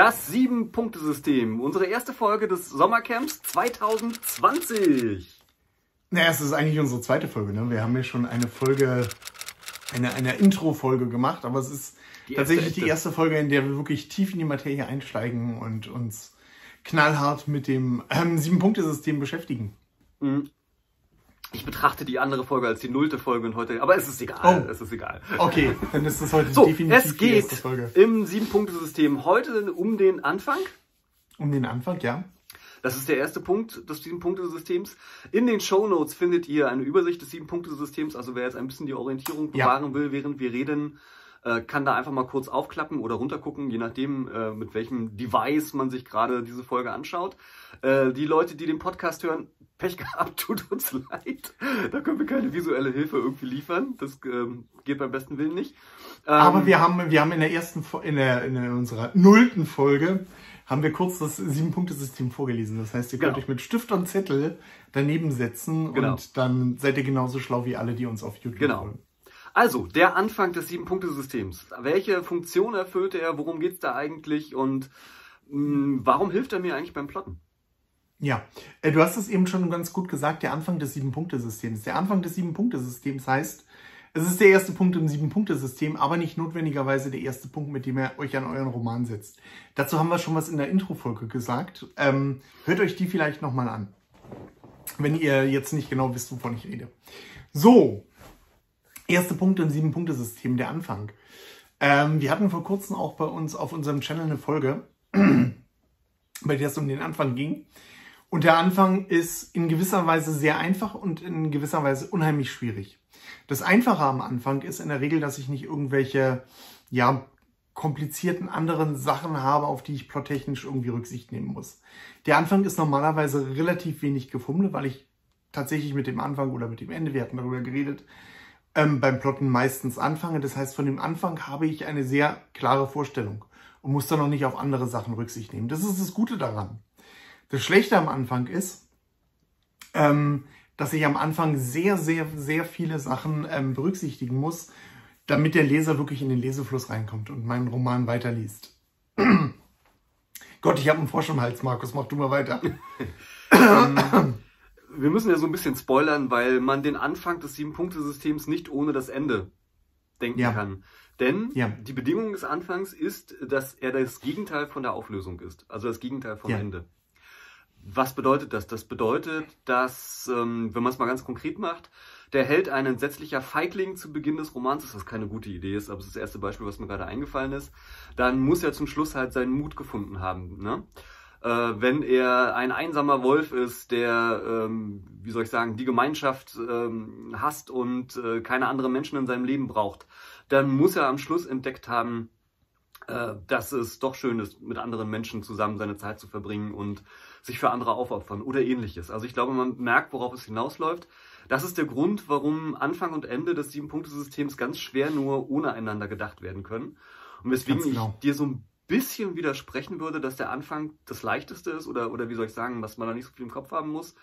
Das Sieben-Punkte-System. Unsere erste Folge des Sommercamps 2020. Naja, es ist eigentlich unsere zweite Folge. Ne? Wir haben ja schon eine Folge, eine, eine Intro-Folge gemacht, aber es ist die tatsächlich erste, die erste Folge, in der wir wirklich tief in die Materie einsteigen und uns knallhart mit dem ähm, Sieben-Punkte-System beschäftigen. Mhm. Ich betrachte die andere Folge als die nullte Folge und heute, aber es ist egal, oh. es ist egal. Okay, dann ist das heute so, definitiv es geht die erste Folge. im Sieben-Punkte-System heute um den Anfang. Um den Anfang, ja. Das ist der erste Punkt des Sieben-Punkte-Systems. In den Show Notes findet ihr eine Übersicht des Sieben-Punkte-Systems. Also wer jetzt ein bisschen die Orientierung bewahren ja. will, während wir reden, äh, kann da einfach mal kurz aufklappen oder runtergucken, je nachdem, äh, mit welchem Device man sich gerade diese Folge anschaut. Äh, die Leute, die den Podcast hören, Pech gehabt, tut uns leid. Da können wir keine visuelle Hilfe irgendwie liefern. Das ähm, geht beim besten Willen nicht. Ähm, Aber wir haben, wir haben in der ersten, in, der, in unserer nullten Folge haben wir kurz das Sieben-Punkte-System vorgelesen. Das heißt, ihr könnt genau. euch mit Stift und Zettel daneben setzen genau. und dann seid ihr genauso schlau wie alle, die uns auf YouTube genau. folgen. Also, der Anfang des Sieben-Punkte-Systems. Welche Funktion erfüllt er? Worum geht es da eigentlich? Und mh, hm, warum hilft er mir eigentlich beim Plotten? Ja, äh, du hast es eben schon ganz gut gesagt, der Anfang des Sieben-Punkte-Systems. Der Anfang des Sieben-Punkte-Systems heißt, es ist der erste Punkt im Sieben-Punkte-System, aber nicht notwendigerweise der erste Punkt, mit dem ihr euch an euren Roman setzt. Dazu haben wir schon was in der Intro-Folge gesagt. Ähm, hört euch die vielleicht nochmal an, wenn ihr jetzt nicht genau wisst, wovon ich rede. So, erste Punkt im Sieben-Punkte-System, der Anfang. Ähm, wir hatten vor kurzem auch bei uns auf unserem Channel eine Folge, bei der es um den Anfang ging. Und der Anfang ist in gewisser Weise sehr einfach und in gewisser Weise unheimlich schwierig. Das Einfache am Anfang ist in der Regel, dass ich nicht irgendwelche, ja, komplizierten anderen Sachen habe, auf die ich plottechnisch irgendwie Rücksicht nehmen muss. Der Anfang ist normalerweise relativ wenig gefummelt, weil ich tatsächlich mit dem Anfang oder mit dem Ende, wir hatten darüber geredet, ähm, beim Plotten meistens anfange. Das heißt, von dem Anfang habe ich eine sehr klare Vorstellung und muss dann noch nicht auf andere Sachen Rücksicht nehmen. Das ist das Gute daran. Das Schlechte am Anfang ist, ähm, dass ich am Anfang sehr, sehr, sehr viele Sachen ähm, berücksichtigen muss, damit der Leser wirklich in den Lesefluss reinkommt und meinen Roman weiterliest. Gott, ich habe einen Frosch im Hals, Markus, mach du mal weiter. Ähm, wir müssen ja so ein bisschen spoilern, weil man den Anfang des Sieben-Punkte-Systems nicht ohne das Ende denken ja. kann. Denn ja. die Bedingung des Anfangs ist, dass er das Gegenteil von der Auflösung ist. Also das Gegenteil vom ja. Ende. Was bedeutet das? Das bedeutet, dass, ähm, wenn man es mal ganz konkret macht, der Held ein entsetzlicher Feigling zu Beginn des Romans ist, was keine gute Idee ist, aber es ist das erste Beispiel, was mir gerade eingefallen ist, dann muss er zum Schluss halt seinen Mut gefunden haben. Ne? Äh, wenn er ein einsamer Wolf ist, der, ähm, wie soll ich sagen, die Gemeinschaft ähm, hasst und äh, keine anderen Menschen in seinem Leben braucht, dann muss er am Schluss entdeckt haben, äh, dass es doch schön ist, mit anderen Menschen zusammen seine Zeit zu verbringen und sich für andere aufopfern oder ähnliches. Also ich glaube, man merkt, worauf es hinausläuft. Das ist der Grund, warum Anfang und Ende des Sieben-Punkte-Systems ganz schwer nur ohne einander gedacht werden können. Und weswegen genau. ich dir so ein bisschen widersprechen würde, dass der Anfang das leichteste ist oder, oder wie soll ich sagen, was man da nicht so viel im Kopf haben muss.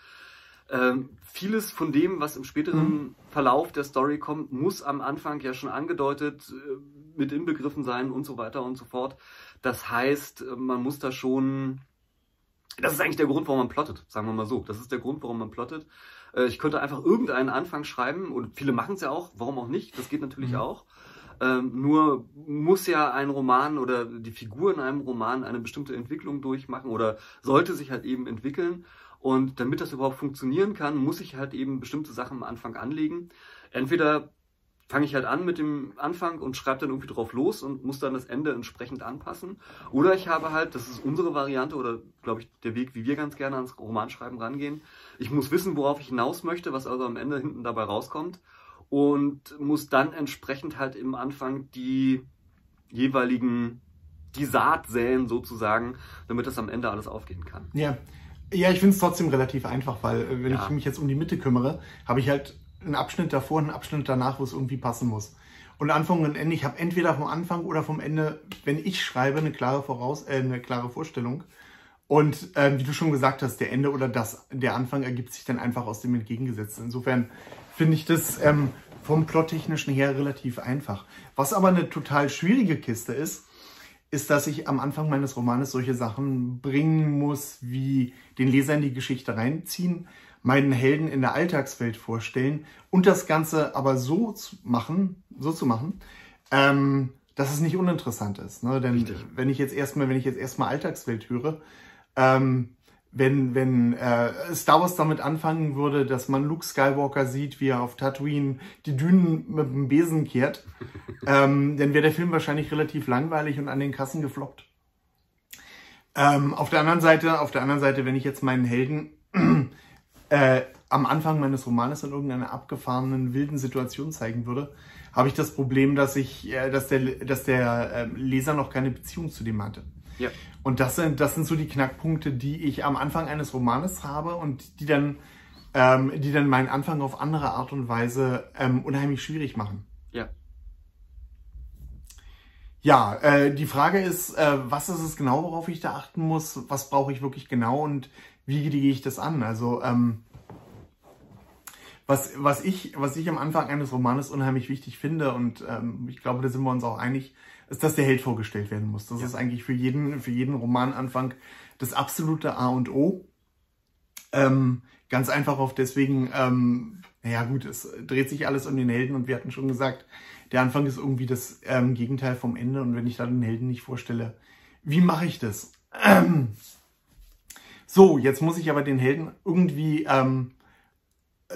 Ähm, vieles von dem, was im späteren mhm. Verlauf der Story kommt, muss am Anfang ja schon angedeutet äh, mit inbegriffen sein und so weiter und so fort. Das heißt, man muss da schon das ist eigentlich der Grund, warum man plottet, sagen wir mal so. Das ist der Grund, warum man plottet. Äh, ich könnte einfach irgendeinen Anfang schreiben und viele machen es ja auch, warum auch nicht, das geht natürlich mhm. auch. Ähm, nur muss ja ein Roman oder die Figur in einem Roman eine bestimmte Entwicklung durchmachen oder sollte sich halt eben entwickeln. Und damit das überhaupt funktionieren kann, muss ich halt eben bestimmte Sachen am Anfang anlegen. Entweder fange ich halt an mit dem Anfang und schreibe dann irgendwie drauf los und muss dann das Ende entsprechend anpassen. Oder ich habe halt, das ist unsere Variante oder glaube ich der Weg, wie wir ganz gerne ans Romanschreiben rangehen. Ich muss wissen, worauf ich hinaus möchte, was also am Ende hinten dabei rauskommt und muss dann entsprechend halt im Anfang die jeweiligen, die Saat säen sozusagen, damit das am Ende alles aufgehen kann. Ja. Ja, ich finde es trotzdem relativ einfach, weil äh, wenn ja. ich mich jetzt um die Mitte kümmere, habe ich halt einen Abschnitt davor, einen Abschnitt danach, wo es irgendwie passen muss. Und Anfang und Ende, ich habe entweder vom Anfang oder vom Ende, wenn ich schreibe, eine klare, Voraus äh, eine klare Vorstellung. Und ähm, wie du schon gesagt hast, der Ende oder das, der Anfang ergibt sich dann einfach aus dem Entgegengesetzten. Insofern finde ich das ähm, vom Plottechnischen her relativ einfach. Was aber eine total schwierige Kiste ist, ist, dass ich am Anfang meines Romanes solche Sachen bringen muss, wie den Leser in die Geschichte reinziehen, meinen Helden in der Alltagswelt vorstellen und das Ganze aber so zu machen, so zu machen, ähm, dass es nicht uninteressant ist. Ne? Denn Richtig. wenn ich jetzt erstmal, wenn ich jetzt erstmal Alltagswelt höre, ähm, wenn, wenn äh, Star Wars damit anfangen würde, dass man Luke Skywalker sieht, wie er auf Tatooine die Dünen mit dem Besen kehrt, ähm, dann wäre der Film wahrscheinlich relativ langweilig und an den Kassen gefloppt. Ähm, auf der anderen Seite, auf der anderen Seite, wenn ich jetzt meinen Helden äh, am Anfang meines Romanes in irgendeiner abgefahrenen wilden Situation zeigen würde, habe ich das Problem, dass ich, äh, dass der, dass der äh, Leser noch keine Beziehung zu dem hatte. Ja. Und das sind, das sind so die Knackpunkte, die ich am Anfang eines Romanes habe und die dann, ähm, die dann meinen Anfang auf andere Art und Weise ähm, unheimlich schwierig machen. Ja. Ja, äh, die Frage ist, äh, was ist es genau, worauf ich da achten muss? Was brauche ich wirklich genau und wie gehe ich das an? Also, ähm, was, was, ich, was ich am Anfang eines Romanes unheimlich wichtig finde, und ähm, ich glaube, da sind wir uns auch einig, ist, dass der Held vorgestellt werden muss. Das ja. ist eigentlich für jeden, für jeden Romananfang das absolute A und O. Ähm, ganz einfach auf deswegen, ähm, naja gut, es dreht sich alles um den Helden und wir hatten schon gesagt, der Anfang ist irgendwie das ähm, Gegenteil vom Ende und wenn ich da den Helden nicht vorstelle, wie mache ich das? So, jetzt muss ich aber den Helden irgendwie, ähm,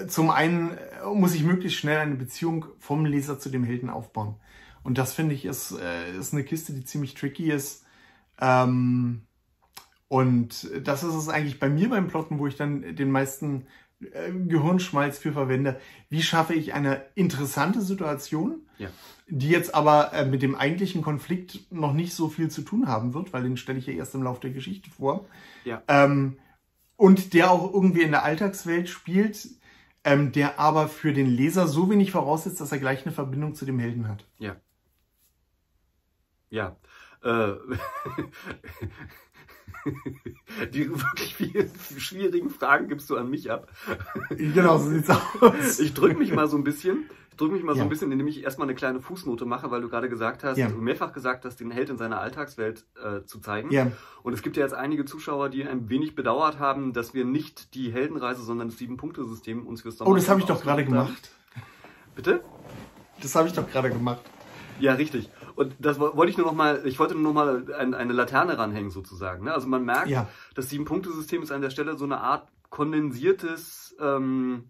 zum einen muss ich möglichst schnell eine Beziehung vom Leser zu dem Helden aufbauen. Und das finde ich ist, äh, ist eine Kiste, die ziemlich tricky ist. Ähm, und das ist es eigentlich bei mir beim Plotten, wo ich dann den meisten äh, Gehirnschmalz für verwende. Wie schaffe ich eine interessante Situation, ja. die jetzt aber äh, mit dem eigentlichen Konflikt noch nicht so viel zu tun haben wird, weil den stelle ich ja erst im Laufe der Geschichte vor. Ja. Ähm, und der auch irgendwie in der Alltagswelt spielt, ähm, der aber für den Leser so wenig voraussetzt, dass er gleich eine Verbindung zu dem Helden hat. Ja. Ja. Äh, die wirklich vielen schwierigen Fragen gibst du an mich ab. Genau, so sieht's aus. Ich drücke mich mal so ein bisschen. Ich drücke mich mal ja. so ein bisschen, indem ich erstmal eine kleine Fußnote mache, weil du gerade gesagt hast, ja. du mehrfach gesagt hast, den Held in seiner Alltagswelt äh, zu zeigen. Ja. Und es gibt ja jetzt einige Zuschauer, die ein wenig bedauert haben, dass wir nicht die Heldenreise, sondern das Sieben-Punkte-System uns fürs Sommer. Oh, das habe ich doch gerade gemacht. Bitte? Das habe ich doch gerade gemacht. Ja, richtig. Und das wollte ich nur noch mal, ich wollte nur noch mal ein, eine Laterne ranhängen sozusagen. Ne? Also man merkt, ja. das Sieben-Punkte-System ist an der Stelle so eine Art kondensiertes, ähm,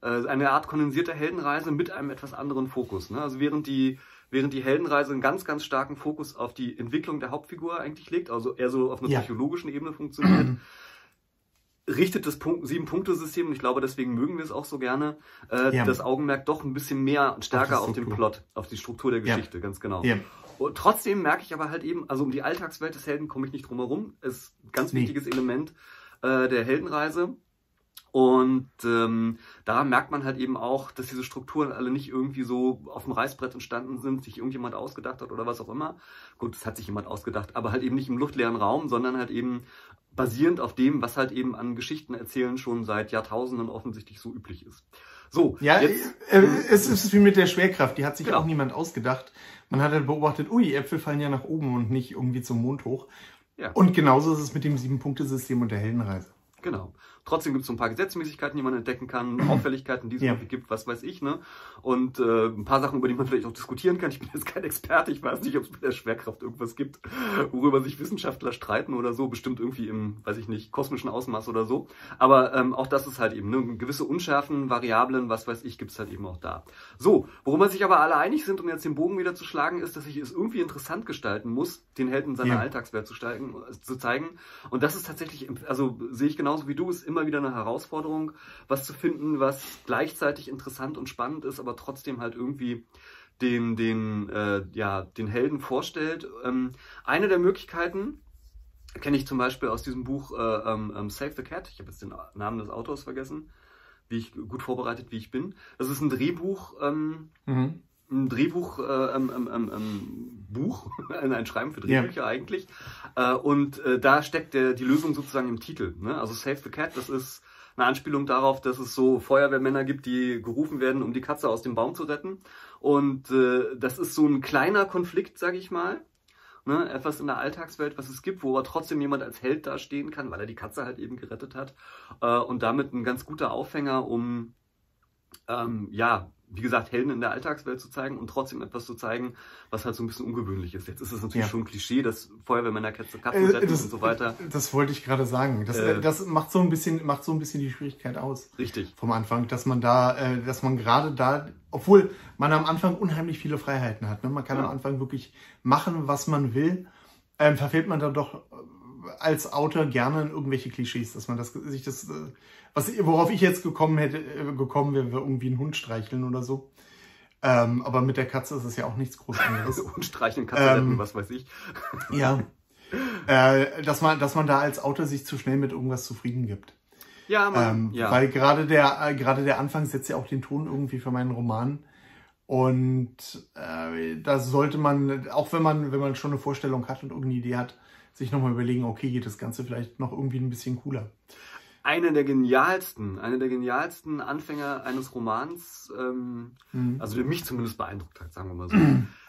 äh, eine Art kondensierte Heldenreise mit einem etwas anderen Fokus. Ne? Also während die während die Heldenreise einen ganz, ganz starken Fokus auf die Entwicklung der Hauptfigur eigentlich legt, also eher so auf einer ja. psychologischen Ebene funktioniert, richtet das Sieben-Punkte-System, und ich glaube, deswegen mögen wir es auch so gerne, äh, ja. das Augenmerk doch ein bisschen mehr und stärker auf, auf den Plot, auf die Struktur der Geschichte, ja. ganz genau. Ja. Und trotzdem merke ich aber halt eben, also um die Alltagswelt des Helden komme ich nicht drum herum. Ist ein ganz nee. wichtiges Element äh, der Heldenreise. Und ähm, da merkt man halt eben auch, dass diese Strukturen alle nicht irgendwie so auf dem Reißbrett entstanden sind, sich irgendjemand ausgedacht hat oder was auch immer. Gut, das hat sich jemand ausgedacht, aber halt eben nicht im luftleeren Raum, sondern halt eben basierend auf dem, was halt eben an Geschichten erzählen schon seit Jahrtausenden offensichtlich so üblich ist. So, ja, jetzt, äh, es ist wie mit der Schwerkraft, die hat sich genau. auch niemand ausgedacht. Man hat halt beobachtet, ui, Äpfel fallen ja nach oben und nicht irgendwie zum Mond hoch. Ja. Und genauso ist es mit dem Sieben-Punkte-System und der Heldenreise. Genau. Trotzdem gibt es so ein paar Gesetzmäßigkeiten, die man entdecken kann, Auffälligkeiten, die es ja. gibt, was weiß ich, ne? Und äh, ein paar Sachen, über die man vielleicht auch diskutieren kann. Ich bin jetzt kein Experte, ich weiß nicht, ob es mit der Schwerkraft irgendwas gibt, worüber sich Wissenschaftler streiten oder so, bestimmt irgendwie im, weiß ich nicht, kosmischen Ausmaß oder so. Aber ähm, auch das ist halt eben, ne? gewisse Unschärfen, Variablen, was weiß ich, gibt es halt eben auch da. So, worüber sich aber alle einig sind, um jetzt den Bogen wieder zu schlagen, ist, dass ich es irgendwie interessant gestalten muss, den Helden seiner ja. Alltagswelt zu, steigen, zu zeigen. Und das ist tatsächlich, also sehe ich genauso wie du, ist immer immer wieder eine Herausforderung, was zu finden, was gleichzeitig interessant und spannend ist, aber trotzdem halt irgendwie den, den, äh, ja, den Helden vorstellt. Ähm, eine der Möglichkeiten kenne ich zum Beispiel aus diesem Buch äh, ähm, ähm, Save the Cat. Ich habe jetzt den Namen des Autors vergessen, wie ich gut vorbereitet, wie ich bin. Das ist ein Drehbuch. Ähm, mhm ein Drehbuch, äh, ähm, ähm, ähm, ähm Buch, ein Schreiben für Drehbücher ja. eigentlich. Äh, und äh, da steckt der, die Lösung sozusagen im Titel. Ne? Also Save the Cat, das ist eine Anspielung darauf, dass es so Feuerwehrmänner gibt, die gerufen werden, um die Katze aus dem Baum zu retten. Und äh, das ist so ein kleiner Konflikt, sag ich mal. Ne? Etwas in der Alltagswelt, was es gibt, wo aber trotzdem jemand als Held dastehen kann, weil er die Katze halt eben gerettet hat. Äh, und damit ein ganz guter Aufhänger, um ähm, ja, wie gesagt, Helden in der Alltagswelt zu zeigen und trotzdem etwas zu zeigen, was halt so ein bisschen ungewöhnlich ist. Jetzt ist es natürlich ja. schon ein Klischee, dass Feuerwehrmänner Katzen äh, das, und so weiter. Das wollte ich gerade sagen. Das, äh, das, macht so ein bisschen, macht so ein bisschen die Schwierigkeit aus. Richtig. Vom Anfang, dass man da, äh, dass man gerade da, obwohl man am Anfang unheimlich viele Freiheiten hat. Ne? Man kann ja. am Anfang wirklich machen, was man will. Ähm, verfehlt man dann doch als Autor gerne in irgendwelche Klischees, dass man das, sich das, äh, was, worauf ich jetzt gekommen hätte, äh, gekommen wäre, irgendwie einen Hund streicheln oder so. Ähm, aber mit der Katze ist es ja auch nichts Großartiges. Hund streicheln, Katze ähm, was weiß ich. ja. Äh, dass man, dass man da als Autor sich zu schnell mit irgendwas zufrieden gibt. Ja, man, ähm, ja. Weil gerade der, äh, gerade der Anfang setzt ja auch den Ton irgendwie für meinen Roman. Und äh, da sollte man, auch wenn man, wenn man schon eine Vorstellung hat und irgendeine Idee hat, sich nochmal überlegen, okay, geht das Ganze vielleicht noch irgendwie ein bisschen cooler. Eine der genialsten, eine der genialsten Anfänger eines Romans, ähm, mhm. also der mich zumindest beeindruckt hat, sagen wir mal so.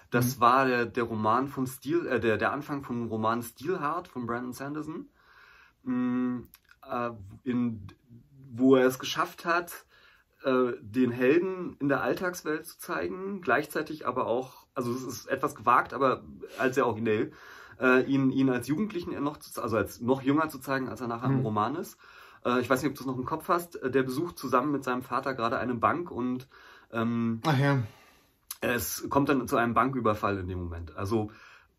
Das mhm. war der, der Roman von Steel, äh, der, der Anfang vom Roman Steelheart von Brandon Sanderson, mh, äh, in, wo er es geschafft hat, äh, den Helden in der Alltagswelt zu zeigen, gleichzeitig aber auch, also es ist etwas gewagt, aber als sehr originell, äh, ihn, ihn als Jugendlichen noch, zu, also als noch jünger zu zeigen, als er nachher mhm. im Roman ist. Äh, ich weiß nicht, ob du es noch im Kopf hast. Äh, der besucht zusammen mit seinem Vater gerade eine Bank und ähm, Ach ja. es kommt dann zu einem Banküberfall in dem Moment. Also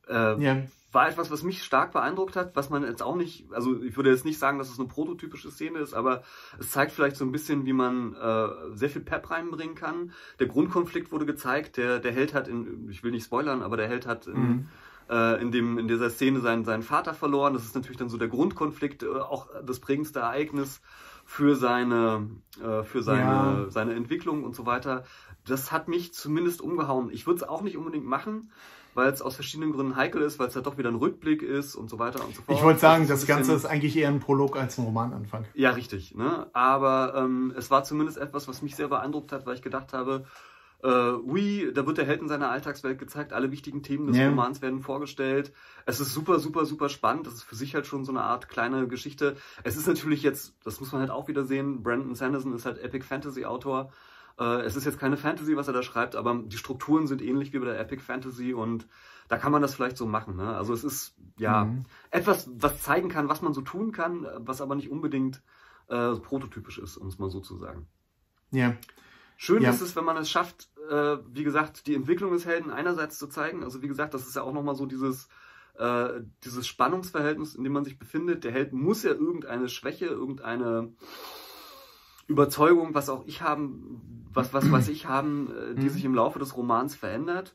äh, ja. war etwas, was mich stark beeindruckt hat, was man jetzt auch nicht, also ich würde jetzt nicht sagen, dass es eine prototypische Szene ist, aber es zeigt vielleicht so ein bisschen, wie man äh, sehr viel Pep reinbringen kann. Der Grundkonflikt wurde gezeigt, der, der Held hat in, ich will nicht spoilern, aber der Held hat in, mhm äh, in, dem, in dieser Szene seinen, seinen Vater verloren. Das ist natürlich dann so der Grundkonflikt, äh, auch das prägendste Ereignis für seine, äh, für seine, ja. seine Entwicklung und so weiter. Das hat mich zumindest umgehauen. Ich würde es auch nicht unbedingt machen, weil es aus verschiedenen Gründen heikel ist, weil es ja doch wieder ein Rückblick ist und so weiter und so fort. Ich wollte sagen, das, das Ganze ist eigentlich eher ein Prolog als ein Romananfang. Ja, richtig. Ne? Aber ähm, es war zumindest etwas, was mich sehr beeindruckt hat, weil ich gedacht habe, äh, Ui, da wird der Held in seiner Alltagswelt gezeigt, alle wichtigen Themen des yeah. Romans werden vorgestellt. Es ist super, super, super spannend. Das ist für sich halt schon so eine Art kleine Geschichte. Es ist natürlich jetzt, das muss man halt auch wieder sehen, Brandon Sanderson ist halt Epic Fantasy Autor. Äh, es ist jetzt keine Fantasy, was er da schreibt, aber die Strukturen sind ähnlich wie bei der Epic Fantasy und da kann man das vielleicht so machen. Ne? Also es ist ja mhm. etwas, was zeigen kann, was man so tun kann, was aber nicht unbedingt äh, prototypisch ist, um es mal so zu sagen. Ja. Schön ja. ist es, wenn man es schafft, äh, wie gesagt, die Entwicklung des Helden einerseits zu zeigen. Also wie gesagt, das ist ja auch nochmal so dieses, äh, dieses Spannungsverhältnis, in dem man sich befindet. Der Held muss ja irgendeine Schwäche, irgendeine Überzeugung, was auch ich haben, was, was weiß ich haben, äh, die mhm. sich im Laufe des Romans verändert.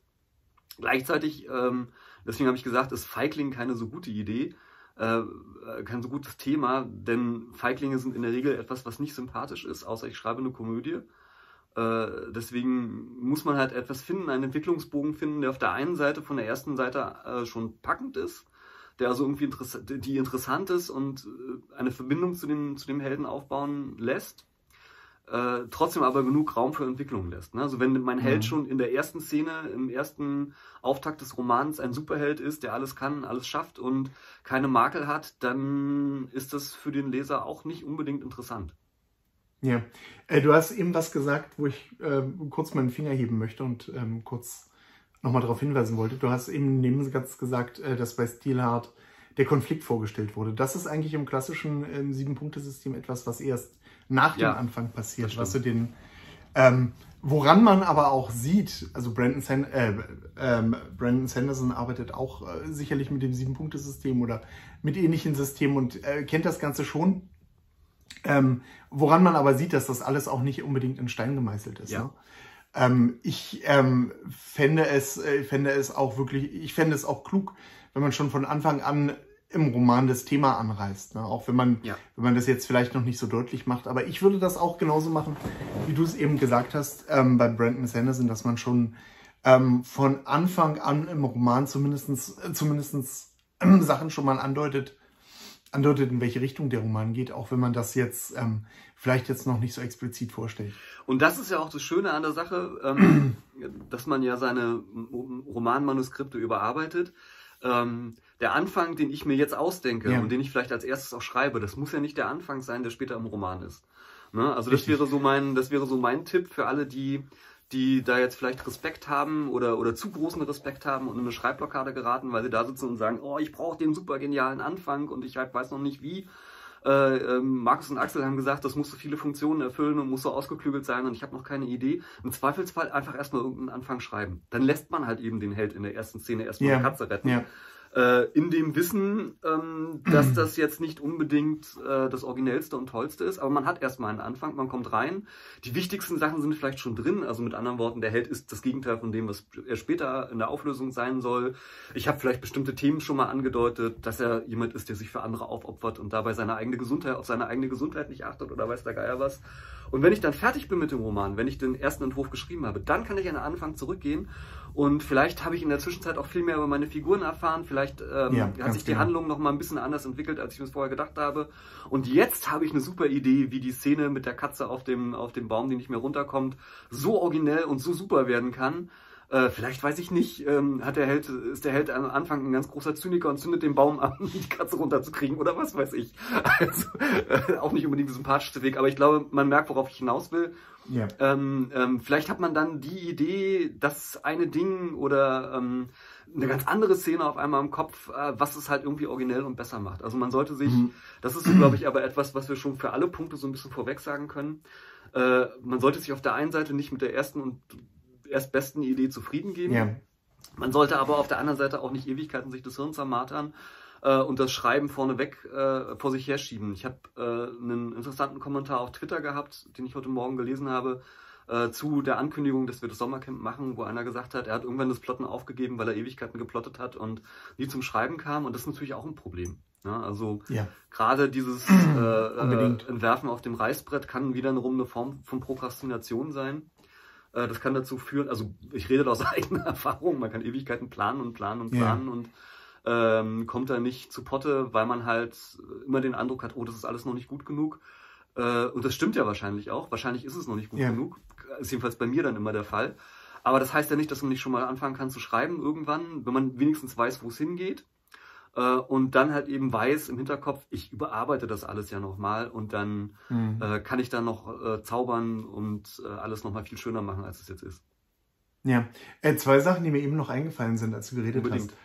Gleichzeitig, ähm, deswegen habe ich gesagt, ist Feigling keine so gute Idee, äh, äh, kein so gutes Thema, denn Feiglinge sind in der Regel etwas, was nicht sympathisch ist, außer ich schreibe eine Komödie. Äh, deswegen muss man halt etwas finden, einen Entwicklungsbogen finden, der auf der einen Seite von der ersten Seite äh, schon packend ist, der also irgendwie interess die interessant ist und äh, eine Verbindung zu dem, zu dem Helden aufbauen lässt, äh, trotzdem aber genug Raum für Entwicklung lässt. Ne? Also wenn mein Held mhm. schon in der ersten Szene, im ersten Auftakt des Romans ein Superheld ist, der alles kann, alles schafft und keine Makel hat, dann ist das für den Leser auch nicht unbedingt interessant. Ja, äh, du hast eben was gesagt, wo ich äh, kurz meinen Finger heben möchte und ähm, kurz nochmal darauf hinweisen wollte. Du hast eben nebensatz gesagt, äh, dass bei Steelheart der Konflikt vorgestellt wurde. Das ist eigentlich im klassischen ähm, Sieben-Punkte-System etwas, was erst nach ja, dem Anfang passiert, was du den, ähm, woran man aber auch sieht, also Brandon, San äh, ähm, Brandon Sanderson arbeitet auch äh, sicherlich mit dem Sieben-Punkte-System oder mit ähnlichen Systemen und äh, kennt das Ganze schon ähm, woran man aber sieht, dass das alles auch nicht unbedingt in Stein gemeißelt ist. Ja. Ne? Ähm, ich ähm, fände es, äh, fände es auch wirklich, ich fände es auch klug, wenn man schon von Anfang an im Roman das Thema anreißt. Ne? Auch wenn man, ja. wenn man das jetzt vielleicht noch nicht so deutlich macht. Aber ich würde das auch genauso machen, wie du es eben gesagt hast, ähm, bei Brandon Sanderson, dass man schon ähm, von Anfang an im Roman zumindestens, äh, zumindestens äh, Sachen schon mal andeutet, andeutet, in welche Richtung der Roman geht, auch wenn man das jetzt ähm, vielleicht jetzt noch nicht so explizit vorstellt. Und das ist ja auch das Schöne an der Sache, ähm, dass man ja seine Romanmanuskripte überarbeitet. ähm, der Anfang, den ich mir jetzt ausdenke ja. und den ich vielleicht als erstes auch schreibe, das muss ja nicht der Anfang sein, der später im Roman ist. Ne? Also das wäre so mein, das wäre so mein Tipp für alle, die die da jetzt vielleicht Respekt haben oder, oder zu großen Respekt haben und in eine Schreibblockade geraten, weil sie da sitzen und sagen, oh, ich brauche den super genialen Anfang und ich weiß noch nicht wie. Äh, ähm, Markus und Axel haben gesagt, das muss so viele Funktionen erfüllen und muss so ausgeklügelt sein und ich habe noch keine Idee. Im Zweifelsfall einfach erstmal irgendeinen Anfang schreiben. Dann lässt man halt eben den Held in der ersten Szene erstmal yeah. eine Katze retten. Yeah. Äh, in dem Wissen, ähm, dass das jetzt nicht unbedingt äh, das Originellste und Tollste ist, aber man hat erstmal einen Anfang, man kommt rein. Die wichtigsten Sachen sind vielleicht schon drin, also mit anderen Worten, der Held ist das Gegenteil von dem, was er später in der Auflösung sein soll. Ich habe vielleicht bestimmte Themen schon mal angedeutet, dass er jemand ist, der sich für andere aufopfert und dabei seine eigene Gesundheit, auf seine eigene Gesundheit nicht achtet oder weiß der Geier was. Und wenn ich dann fertig bin mit dem Roman, wenn ich den ersten Entwurf geschrieben habe, dann kann ich an den Anfang zurückgehen und vielleicht habe ich in der Zwischenzeit auch viel mehr über meine Figuren erfahren. Vielleicht ähm, ja, hat sich die genau. Handlung noch mal ein bisschen anders entwickelt, als ich mir es vorher gedacht habe. Und jetzt habe ich eine super Idee, wie die Szene mit der Katze auf dem, auf dem Baum, die nicht mehr runterkommt, so originell und so super werden kann. Äh, vielleicht weiß ich nicht, ähm, hat der Held, ist der Held am Anfang ein ganz großer Zyniker und zündet den Baum an, um die Katze runterzukriegen oder was weiß ich. Also, äh, auch nicht unbedingt der sympathischste Weg, aber ich glaube, man merkt, worauf ich hinaus will. Ja. Ähm, ähm, vielleicht hat man dann die Idee, das eine Ding oder ähm, eine ganz andere Szene auf einmal im Kopf, äh, was es halt irgendwie originell und besser macht. Also man sollte sich, mhm. das ist, glaube ich, aber etwas, was wir schon für alle Punkte so ein bisschen vorweg sagen können. Äh, man sollte sich auf der einen Seite nicht mit der ersten und erstbesten Idee zufrieden geben. Ja. Man sollte aber auf der anderen Seite auch nicht Ewigkeiten sich das Hirn zermartern äh, und das Schreiben vorneweg äh, vor sich herschieben. Ich habe äh, einen interessanten Kommentar auf Twitter gehabt, den ich heute Morgen gelesen habe, äh, zu der Ankündigung, dass wir das Sommercamp machen, wo einer gesagt hat, er hat irgendwann das Plotten aufgegeben, weil er Ewigkeiten geplottet hat und nie zum Schreiben kam. Und das ist natürlich auch ein Problem. Ja, also ja. gerade dieses äh, äh, Entwerfen auf dem Reißbrett kann wiederum eine Form von Prokrastination sein. Äh, das kann dazu führen, also ich rede da aus eigener Erfahrung, man kann Ewigkeiten planen und planen und planen ja. und ähm, kommt da nicht zu Potte, weil man halt immer den Eindruck hat, oh, das ist alles noch nicht gut genug. Äh, und das stimmt ja wahrscheinlich auch. Wahrscheinlich ist es noch nicht gut ja. genug. Ist jedenfalls bei mir dann immer der Fall. Aber das heißt ja nicht, dass man nicht schon mal anfangen kann zu schreiben irgendwann, wenn man wenigstens weiß, wo es hingeht. Äh, und dann halt eben weiß im Hinterkopf, ich überarbeite das alles ja nochmal und dann mhm. äh, kann ich dann noch äh, zaubern und äh, alles nochmal viel schöner machen, als es jetzt ist. Ja, äh, zwei Sachen, die mir eben noch eingefallen sind, als du geredet Unbedingt. hast.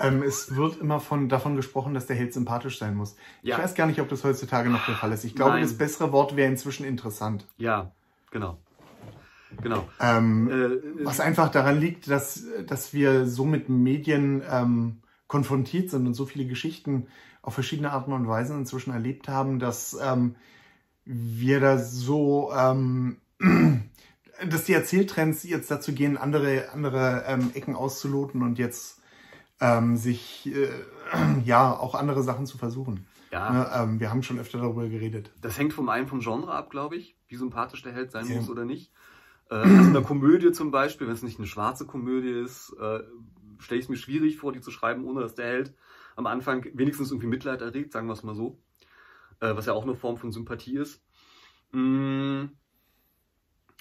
Ähm, es wird immer von, davon gesprochen, dass der Held sympathisch sein muss. Ja. Ich weiß gar nicht, ob das heutzutage noch der Fall ist. Ich glaube, Nein. das bessere Wort wäre inzwischen interessant. Ja, genau. Genau. Ähm, äh, was einfach daran liegt, dass, dass wir so mit Medien ähm, konfrontiert sind und so viele Geschichten auf verschiedene Arten und Weisen inzwischen erlebt haben, dass ähm, wir da so, ähm, dass die Erzähltrends jetzt dazu gehen, andere, andere ähm, Ecken auszuloten und jetzt ähm, sich äh, ja auch andere Sachen zu versuchen. Ja. Ne, ähm, wir haben schon öfter darüber geredet. Das hängt vom einen vom Genre ab, glaube ich, wie sympathisch der Held sein ja. muss oder nicht. Äh, also in der Komödie zum Beispiel, wenn es nicht eine schwarze Komödie ist, äh, stelle ich es mir schwierig vor, die zu schreiben, ohne dass der Held am Anfang wenigstens irgendwie Mitleid erregt, sagen wir es mal so. Äh, was ja auch eine Form von Sympathie ist. Mm,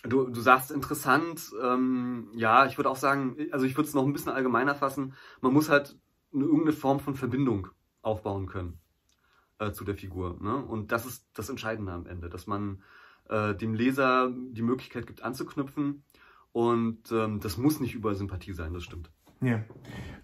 Du, du sagst interessant, ähm, ja, ich würde auch sagen, also ich würde es noch ein bisschen allgemeiner fassen, man muss halt eine, irgendeine Form von Verbindung aufbauen können äh, zu der Figur. Ne? Und das ist das Entscheidende am Ende, dass man äh, dem Leser die Möglichkeit gibt anzuknüpfen und ähm, das muss nicht über Sympathie sein, das stimmt. Ja.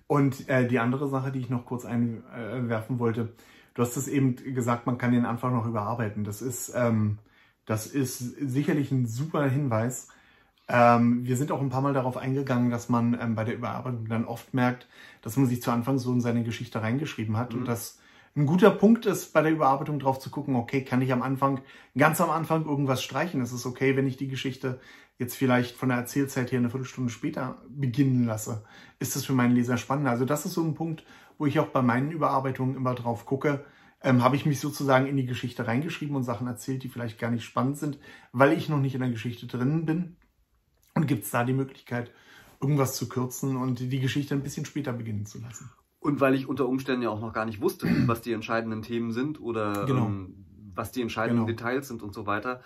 Und äh, die andere Sache, die ich noch kurz einwerfen wollte, du hast es eben gesagt, man kann den Anfang noch überarbeiten. Das ist ähm, das ist sicherlich ein super Hinweis. Ähm, wir sind auch ein paar Mal darauf eingegangen, dass man ähm, bei der Überarbeitung dann oft merkt, dass man sich zu Anfang so in seine Geschichte reingeschrieben hat mhm. und dass ein guter Punkt ist, bei der Überarbeitung drauf zu gucken, okay, kann ich am Anfang, ganz am Anfang irgendwas streichen? Es ist okay, wenn ich die Geschichte jetzt vielleicht von der Erzählzeit her eine Viertelstunde später beginnen lasse. Ist das für meinen Leser spannender? Also das ist so ein Punkt, wo ich auch bei meinen Überarbeitungen immer drauf gucke, ähm, habe ich mich sozusagen in die Geschichte reingeschrieben und Sachen erzählt, die vielleicht gar nicht spannend sind, weil ich noch nicht in der Geschichte drin bin. Und gibt es da die Möglichkeit, irgendwas zu kürzen und die Geschichte ein bisschen später beginnen zu lassen. Und weil ich unter Umständen ja auch noch gar nicht wusste, was die entscheidenden Themen sind oder genau. ähm, was die entscheidenden genau. Details sind und so weiter.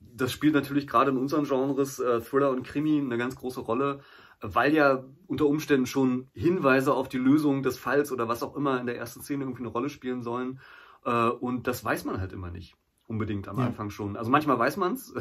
das spielt natürlich gerade in unseren Genres äh, Thriller und Krimi eine ganz große Rolle, weil ja unter Umständen schon Hinweise auf die Lösung des Falls oder was auch immer in der ersten Szene irgendwie eine Rolle spielen sollen. Äh, und das weiß man halt immer nicht unbedingt am ja. Anfang schon. Also manchmal weiß man's,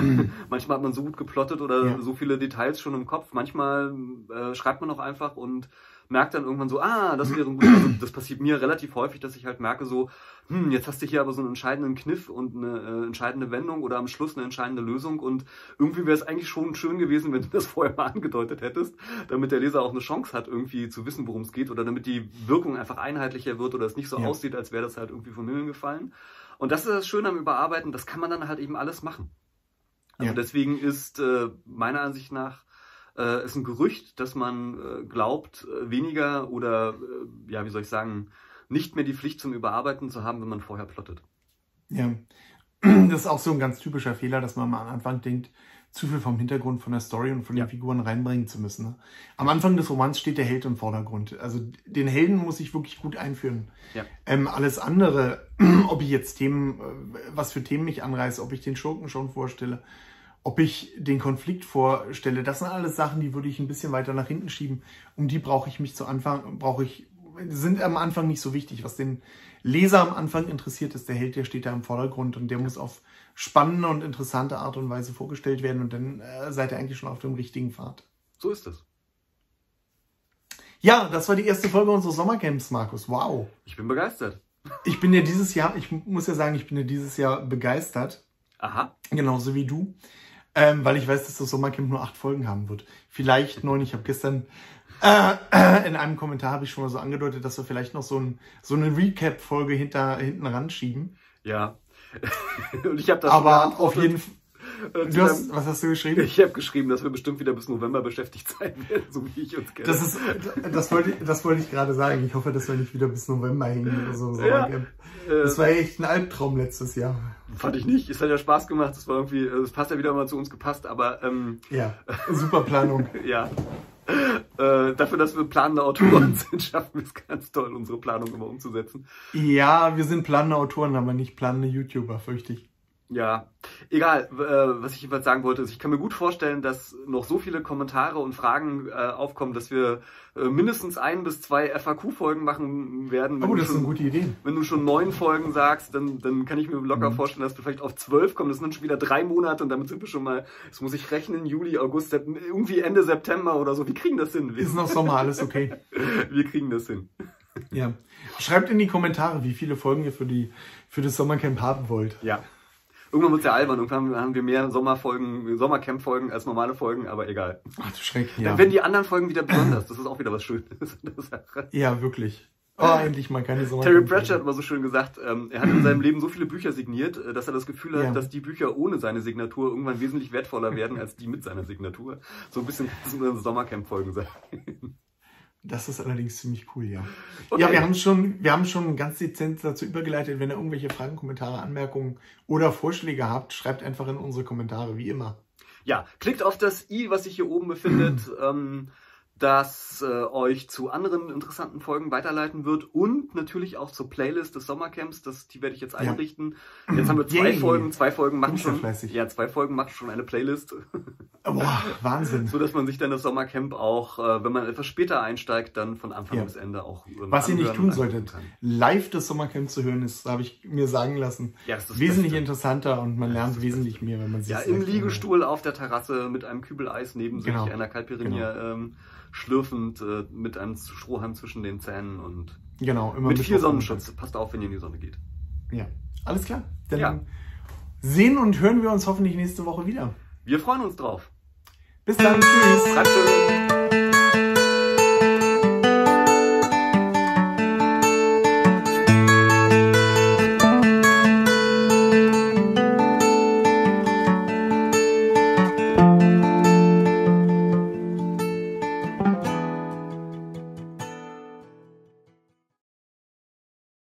mhm. manchmal hat man so gut geplottet oder ja. so viele Details schon im Kopf. Manchmal äh, schreibt man auch einfach und merkt dann irgendwann so, ah, das wäre gut. Also das passiert mir relativ häufig, dass ich halt merke so, hm, jetzt hast du hier aber so einen entscheidenden Kniff und eine äh, entscheidende Wendung oder am Schluss eine entscheidende Lösung und irgendwie wäre es eigentlich schon schön gewesen, wenn du das vorher mal angedeutet hättest, damit der Leser auch eine Chance hat, irgendwie zu wissen, worum es geht oder damit die Wirkung einfach einheitlicher wird oder es nicht so ja. aussieht, als wäre das halt irgendwie vom Himmel gefallen. Und das ist das Schöne am Überarbeiten, das kann man dann halt eben alles machen. Also ja. deswegen ist äh, meiner Ansicht nach äh, ist ein Gerücht, dass man äh, glaubt, äh, weniger oder äh, ja, wie soll ich sagen, nicht mehr die Pflicht zum Überarbeiten zu haben, wenn man vorher plottet. Ja, das ist auch so ein ganz typischer Fehler, dass man am Anfang denkt, zu viel vom Hintergrund, von der Story und von den ja. Figuren reinbringen zu müssen. Ne? Am Anfang des Romans steht der Held im Vordergrund. Also den Helden muss ich wirklich gut einführen. Ja. Ähm, alles andere, ob ich jetzt Themen, äh, was für Themen ich anreiße, ob ich den Schurken schon vorstelle, ob ich den Konflikt vorstelle, das sind alles Sachen, die würde ich ein bisschen weiter nach hinten schieben. Um die brauche ich mich zu Anfang, brauche ich, sind am Anfang nicht so wichtig. Was den Leser am Anfang interessiert, ist der Held, der steht da im Vordergrund und der muss auf spannende und interessante Art und Weise vorgestellt werden und dann äh, seid ihr eigentlich schon auf dem richtigen Pfad. So ist es. Ja, das war die erste Folge unseres Sommercamps, Markus. Wow. Ich bin begeistert. Ich bin ja dieses Jahr, ich muss ja sagen, ich bin ja dieses Jahr begeistert. Aha. Genauso wie du. Ähm, weil ich weiß, dass das Sommercamp nur acht Folgen haben wird. Vielleicht neun. Ich habe gestern äh, äh, in einem Kommentar habe ich schon mal so angedeutet, dass wir vielleicht noch so, ein, so eine Recap-Folge hinter, hinten ran schieben. Ja. Und ich habe das Aber auf jeden Fall. Du hast, was hast du geschrieben? Ich habe geschrieben, dass wir bestimmt wieder bis November beschäftigt sein werden, so wie ich uns kenne. Das, ist, das, wollte, das wollte ich gerade sagen. Ich hoffe, dass wir nicht wieder bis November hängen oder so. Ja, äh, das war echt ein Albtraum letztes Jahr. Fand ich nicht. Es hat ja Spaß gemacht. Es war irgendwie, es passt ja wieder mal zu uns gepasst, aber ähm, ja, super Planung. ja. Äh, dafür, dass wir planende Autoren sind, schaffen wir es ganz toll, unsere Planung immer umzusetzen. Ja, wir sind planende Autoren, aber nicht planende YouTuber, fürchte ich. Ja, egal. Äh, was ich jedenfalls sagen wollte, ist, ich kann mir gut vorstellen, dass noch so viele Kommentare und Fragen äh, aufkommen, dass wir äh, mindestens ein bis zwei FAQ-Folgen machen werden. oh, das schon, ist eine gute Idee. Wenn du schon neun Folgen sagst, dann, dann kann ich mir locker mhm. vorstellen, dass wir vielleicht auf zwölf kommen. Das sind dann schon wieder drei Monate und damit sind wir schon mal, das muss ich rechnen, Juli, August, irgendwie Ende September oder so. Wir kriegen das hin. Ist noch Sommer, alles okay. wir kriegen das hin. Ja. Schreibt in die Kommentare, wie viele Folgen ihr für, die, für das Sommercamp haben wollt. Ja. Irgendwann es ja albern. Irgendwann haben wir mehr Sommerfolgen, Sommercamp-Folgen als normale Folgen, aber egal. Ach du Schreck, ja. Dann werden die anderen Folgen wieder besonders. Das ist auch wieder was Schönes. ja, wirklich. Oh, endlich mal keine Sommercamp. Terry Pratchett hat mal so schön gesagt, ähm, er hat in seinem Leben so viele Bücher signiert, äh, dass er das Gefühl hat, ja. dass die Bücher ohne seine Signatur irgendwann wesentlich wertvoller werden als die mit seiner Signatur. So ein bisschen das sind Sommercamp-Folgen sein. Das ist allerdings ziemlich cool, ja. Okay. Ja, wir haben schon, wir haben schon ganz dezent dazu übergeleitet. Wenn ihr irgendwelche Fragen, Kommentare, Anmerkungen oder Vorschläge habt, schreibt einfach in unsere Kommentare, wie immer. Ja, klickt auf das i, was sich hier oben befindet. ähm, das äh, euch zu anderen interessanten Folgen weiterleiten wird und natürlich auch zur Playlist des Sommercamps. Das, die werde ich jetzt einrichten. Ja. Jetzt haben wir zwei Yay. Folgen, zwei Folgen machen schon. Ja, zwei Folgen machen schon eine Playlist. Boah, Wahnsinn. so dass man sich dann das Sommercamp auch, äh, wenn man etwas später einsteigt, dann von Anfang ja. bis Ende auch. Was ihr nicht tun solltet, live das Sommercamp zu hören, ist, habe ich mir sagen lassen, ja, wesentlich interessanter und man lernt wesentlich mehr, wenn man sich Ja, im Liegestuhl auf der Terrasse mit einem Kübel Eis neben genau. sich, einer Caipirinha. Genau. Ähm, schlürfend äh, mit einem Strohhalm zwischen den Zähnen und genau, immer mit, mit viel Sonnenschutz. Passt auf, wenn ihr in die Sonne geht. Ja, alles klar. Dann ja. sehen und hören wir uns hoffentlich nächste Woche wieder. Wir freuen uns drauf. Bis dann. Tschüss. Schön.